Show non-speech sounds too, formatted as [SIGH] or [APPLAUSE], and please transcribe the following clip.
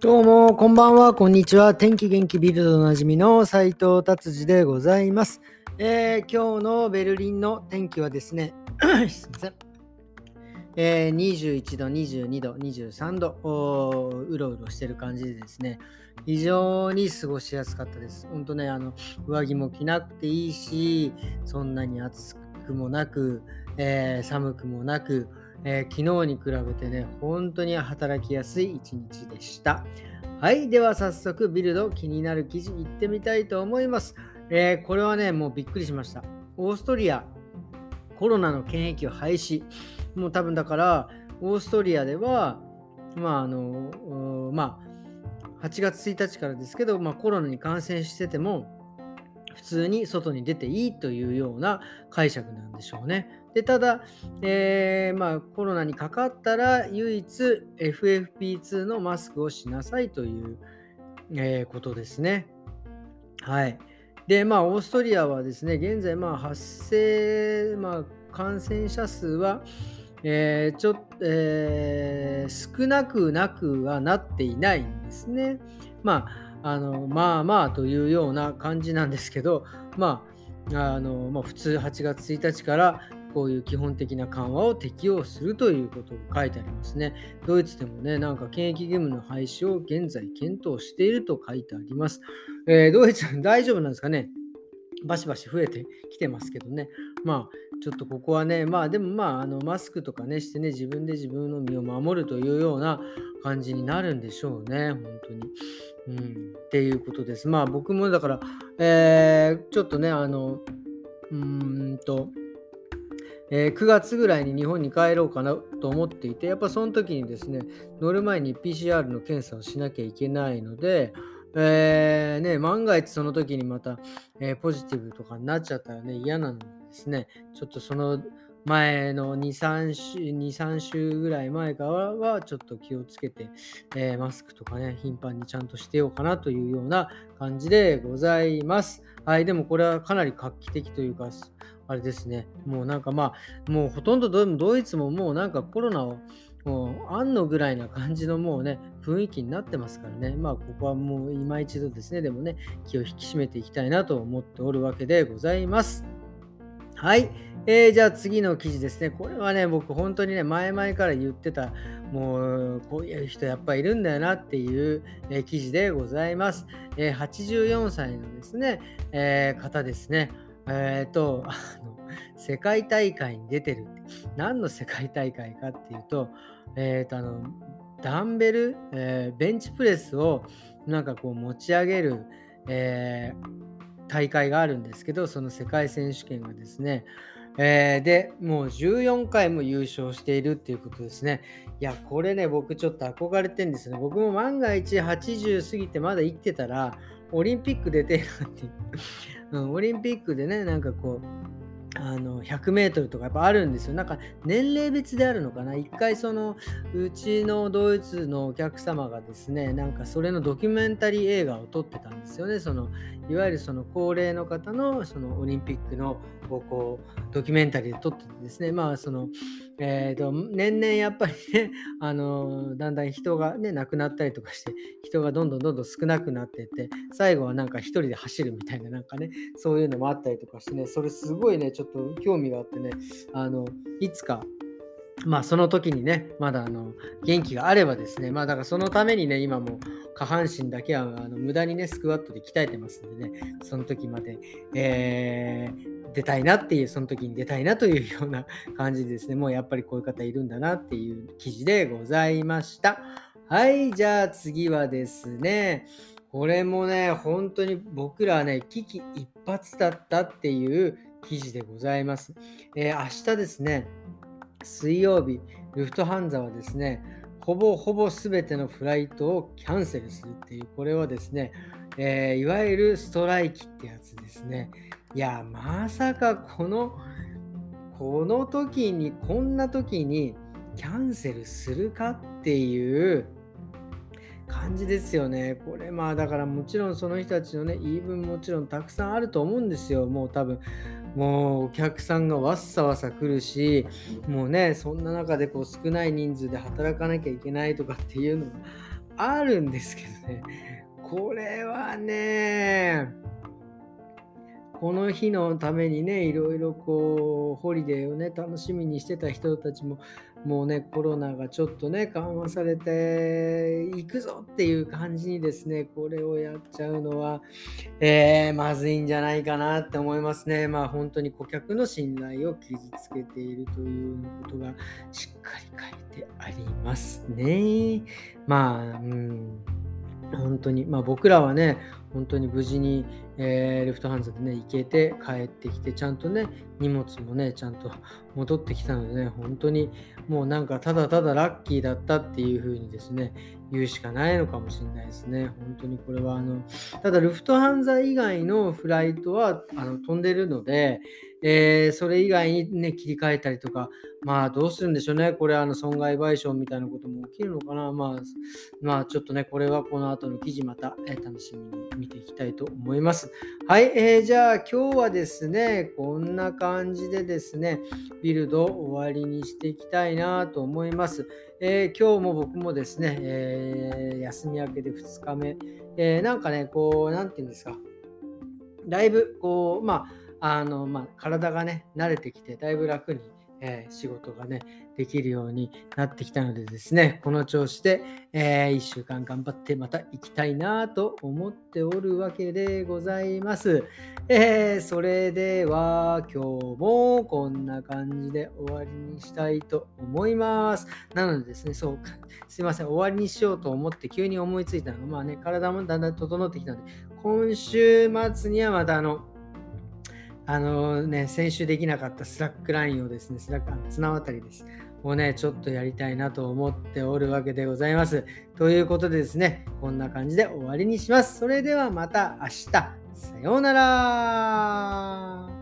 どうも、こんばんは、こんにちは。天気元気ビルドおなじみの斉藤達治でございます、えー、今日のベルリンの天気はですね、[COUGHS] すみません。えー、21度、22度、23度うろうろしてる感じでですね、非常に過ごしやすかったです。本当ね、あの上着も着なくていいし、そんなに暑くもなく、えー、寒くもなく、えー、昨日に比べてね、本当に働きやすい一日でした。はい、では早速、ビルド気になる記事いってみたいと思います。えー、これはね、もうびっくりしました。オーストリア、コロナの検疫を廃止。もう多分だから、オーストリアでは、まああの、まあ、8月1日からですけど、まあ、コロナに感染してても、普通に外に出ていいというような解釈なんでしょうね。でただ、えー、まあ、コロナにかかったら唯一 FFP2 のマスクをしなさいという、えー、ことですね。はい。で、まあ、オーストリアはですね、現在、まあ、発生、まあ、感染者数は、えー、ちょえー、少なくなくはなっていないんですね。まあ、あのまあまあというような感じなんですけど、[LAUGHS] まあ、あのまあ、普通8月1日からこういう基本的な緩和を適用するということを書いてありますね。ドイツでもね、なんか検疫義務の廃止を現在検討していると書いてあります。えー、ドイツ [LAUGHS] 大丈夫なんですかね？バシバシ増えてきてますけどね。まあ、ちょっとここはね、まあでもまあ、あのマスクとかね、してね、自分で自分の身を守るというような感じになるんでしょうね、本当に。うん、っていうことです。まあ僕もだから、えー、ちょっとね、あの、うーんと、えー、9月ぐらいに日本に帰ろうかなと思っていて、やっぱその時にですね、乗る前に PCR の検査をしなきゃいけないので、えー、ね、万が一その時にまた、えー、ポジティブとかになっちゃったらね、嫌なのでですね、ちょっとその前の2、3週、2、3週ぐらい前からはちょっと気をつけて、えー、マスクとかね、頻繁にちゃんとしてようかなというような感じでございます。はい、でもこれはかなり画期的というか、あれですね、もうなんかまあ、もうほとんどドイツももうなんかコロナをもうあんのぐらいな感じのもうね、雰囲気になってますからね、まあここはもう今一度ですね、でもね、気を引き締めていきたいなと思っておるわけでございます。はい。えー、じゃあ次の記事ですね。これはね、僕本当にね、前々から言ってた、もうこういう人やっぱいるんだよなっていう、えー、記事でございます。えー、84歳のですね、え方ですね。えっ、と、あの、世界大会に出てる。何の世界大会かっていうと、えっ、と、あの、ダンベル、え、ベンチプレスをなんかこう持ち上げる、え大会があるんですけど、その世界選手権がですね、えー、で、もう14回も優勝しているっていうことですね。いや、これね、僕ちょっと憧れてんですね。僕も万が一80過ぎてまだ生きてたら、オリンピック出てるなっていううん、オリンピックでね、なんかこう、あの100メートルとかやっぱあるんですよ。なんか年齢別であるのかな？一回そのうちのドイツのお客様がですね、なんかそれのドキュメンタリー映画を撮ってたんですよね。そのいわゆるその高齢の方のそのオリンピックのこうドキュメンタリーで撮っててですね、まあその、えーと、年々やっぱりね、あのだんだん人がね、亡くなったりとかして、人がどんどんどんどん少なくなっていって、最後はなんか一人で走るみたいななんかね、そういうのもあったりとかしてね、それすごいね、ちょっとと興味があってね、あのいつかまあその時にね、まだあの元気があればですね、まあだからそのためにね、今も下半身だけはあの無駄にね、スクワットで鍛えてますんでね、その時まで、えー、出たいなっていう、その時に出たいなというような [LAUGHS] 感じですね、もうやっぱりこういう方いるんだなっていう記事でございました。はい、じゃあ次はですね、これもね、本当に僕らはね、危機一髪だったっていう記事でございます。えー、明日ですね、水曜日、ルフトハンザはですね、ほぼほぼ全てのフライトをキャンセルするっていう、これはですね、えー、いわゆるストライキってやつですね。いや、まさかこの、この時に、こんな時にキャンセルするかっていう感じですよね。これまあだからもちろんその人たちのね言い分もちろんたくさんあると思うんですよ。もう多分もうお客さんがわっさわさ来るしもうねそんな中でこう少ない人数で働かなきゃいけないとかっていうのもあるんですけどね、これはね、この日のためにね、いろいろこう、ホリデーをね、楽しみにしてた人たちも、もうね、コロナがちょっとね、緩和されていくぞっていう感じにですね、これをやっちゃうのは、えー、まずいんじゃないかなって思いますね。まあ本当に顧客の信頼を傷つけているということがしっかり書いてありますね。まあ、うん。本当に、まあ、僕らはね、本当に無事に、えー、レフトハンズでね、行けて帰ってきて、ちゃんとね、荷物もね、ちゃんと戻ってきたのでね、本当にもうなんかただただラッキーだったっていう風にですね、言うしかないのかもしれないですね。本当にこれはあの、ただルフトハンザ以外のフライトはあの飛んでるので、えー、それ以外にね、切り替えたりとか、まあどうするんでしょうね。これあの損害賠償みたいなことも起きるのかな。まあ、まあちょっとね、これはこの後の記事また、えー、楽しみに見ていきたいと思います。はい、えー、じゃあ今日はですね、こんな感じでですね、ビルド終わりにしていきたいなと思います。えー、今日も僕もですね、えー、休み明けで2日目、えー、なんかね、こう、なんていうんですか、だいぶこう、まあ、あの、まあ、体がね、慣れてきて、だいぶ楽に、えー、仕事がね、できるようになってきたのでですね、この調子で、えー、1週間頑張ってまた行きたいなと思っておるわけでございます。えー、それでは今日もこんな感じで終わりにしたいと思います。なのでですね、そう、すいません、終わりにしようと思って急に思いついたのが、まあね、体もだんだん整ってきたので、今週末にはまたあの、あのね、先週できなかったスラックラインをですね、スラック、あの綱渡りです。をね、ちょっとやりたいなと思っておるわけでございます。ということでですね、こんな感じで終わりにします。それではまた明日。さようなら